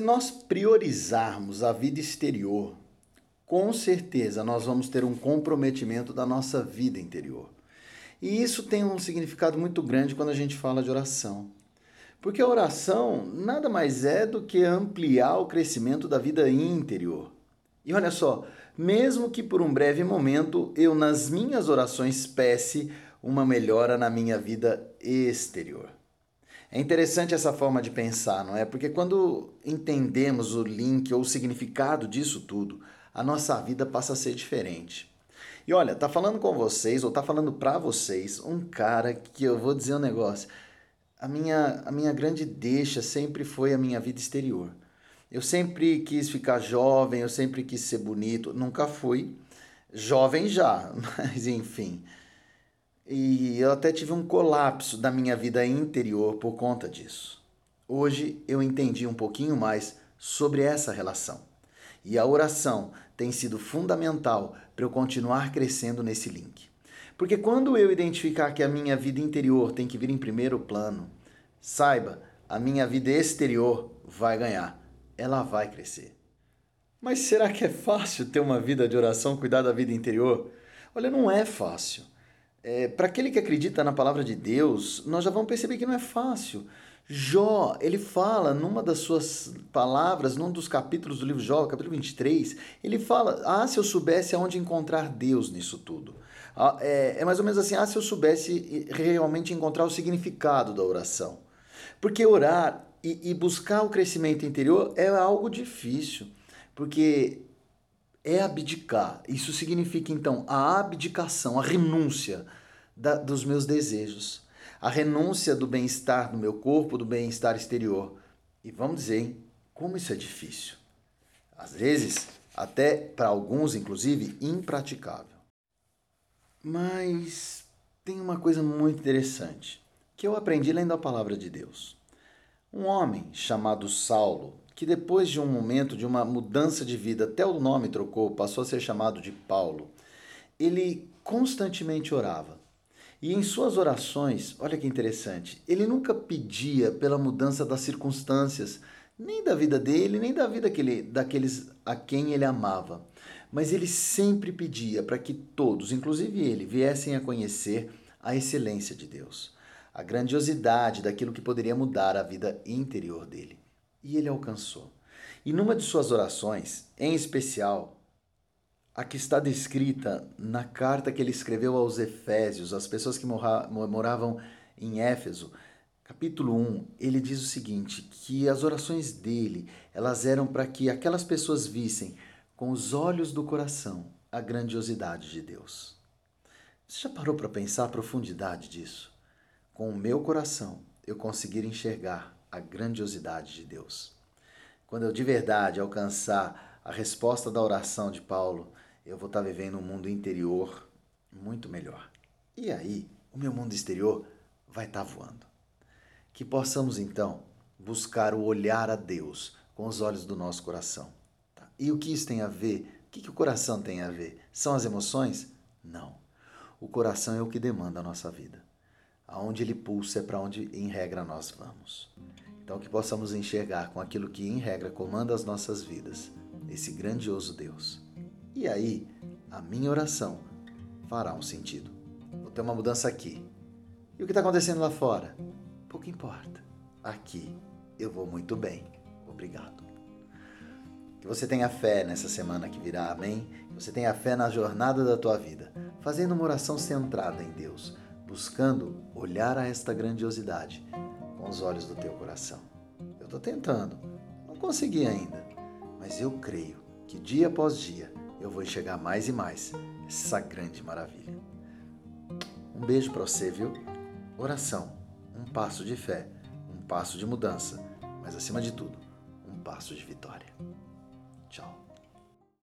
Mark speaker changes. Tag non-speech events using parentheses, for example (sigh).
Speaker 1: nós priorizarmos a vida exterior, com certeza nós vamos ter um comprometimento da nossa vida interior. E isso tem um significado muito grande quando a gente fala de oração. Porque a oração nada mais é do que ampliar o crescimento da vida interior. E olha só, mesmo que por um breve momento eu nas minhas orações peça uma melhora na minha vida exterior. É interessante essa forma de pensar, não é? Porque quando entendemos o link ou o significado disso tudo, a nossa vida passa a ser diferente. E olha, tá falando com vocês ou tá falando para vocês um cara que eu vou dizer um negócio. A minha a minha grande deixa sempre foi a minha vida exterior. Eu sempre quis ficar jovem, eu sempre quis ser bonito, nunca fui jovem já, (laughs) mas enfim. E eu até tive um colapso da minha vida interior por conta disso. Hoje eu entendi um pouquinho mais sobre essa relação. E a oração tem sido fundamental para eu continuar crescendo nesse link. Porque quando eu identificar que a minha vida interior tem que vir em primeiro plano, saiba, a minha vida exterior vai ganhar. Ela vai crescer. Mas será que é fácil ter uma vida de oração, cuidar da vida interior? Olha, não é fácil. É, Para aquele que acredita na palavra de Deus, nós já vamos perceber que não é fácil. Jó, ele fala numa das suas palavras, num dos capítulos do livro Jó, capítulo 23, ele fala: Ah, se eu soubesse aonde encontrar Deus nisso tudo. Ah, é, é mais ou menos assim: Ah, se eu soubesse realmente encontrar o significado da oração. Porque orar e, e buscar o crescimento interior é algo difícil, porque é abdicar. Isso significa então a abdicação, a renúncia da, dos meus desejos, a renúncia do bem-estar do meu corpo, do bem-estar exterior. E vamos dizer, hein, como isso é difícil. Às vezes, até para alguns, inclusive, impraticável. Mas tem uma coisa muito interessante que eu aprendi lendo a palavra de Deus. Um homem chamado Saulo que depois de um momento de uma mudança de vida, até o nome trocou, passou a ser chamado de Paulo, ele constantemente orava. E em suas orações, olha que interessante, ele nunca pedia pela mudança das circunstâncias, nem da vida dele, nem da vida daquele, daqueles a quem ele amava. Mas ele sempre pedia para que todos, inclusive ele, viessem a conhecer a excelência de Deus, a grandiosidade daquilo que poderia mudar a vida interior dele. E ele alcançou. E numa de suas orações, em especial, a que está descrita na carta que ele escreveu aos Efésios, às pessoas que moravam em Éfeso, capítulo 1, ele diz o seguinte, que as orações dele, elas eram para que aquelas pessoas vissem com os olhos do coração a grandiosidade de Deus. Você já parou para pensar a profundidade disso? Com o meu coração, eu conseguir enxergar a grandiosidade de Deus. Quando eu de verdade alcançar a resposta da oração de Paulo, eu vou estar vivendo um mundo interior muito melhor. E aí, o meu mundo exterior vai estar voando. Que possamos então buscar o olhar a Deus com os olhos do nosso coração. Tá? E o que isso tem a ver? O que, que o coração tem a ver? São as emoções? Não. O coração é o que demanda a nossa vida. Aonde ele pulsa é para onde, em regra, nós vamos. Então, que possamos enxergar com aquilo que, em regra, comanda as nossas vidas, esse grandioso Deus. E aí, a minha oração fará um sentido. Vou ter uma mudança aqui. E o que está acontecendo lá fora? Pouco importa. Aqui eu vou muito bem. Obrigado. Que você tenha fé nessa semana que virá, amém? Que você tenha fé na jornada da tua vida, fazendo uma oração centrada em Deus buscando olhar a esta grandiosidade com os olhos do teu coração. Eu estou tentando, não consegui ainda, mas eu creio que dia após dia eu vou enxergar mais e mais essa grande maravilha. Um beijo para você, viu? Oração, um passo de fé, um passo de mudança, mas acima de tudo, um passo de vitória.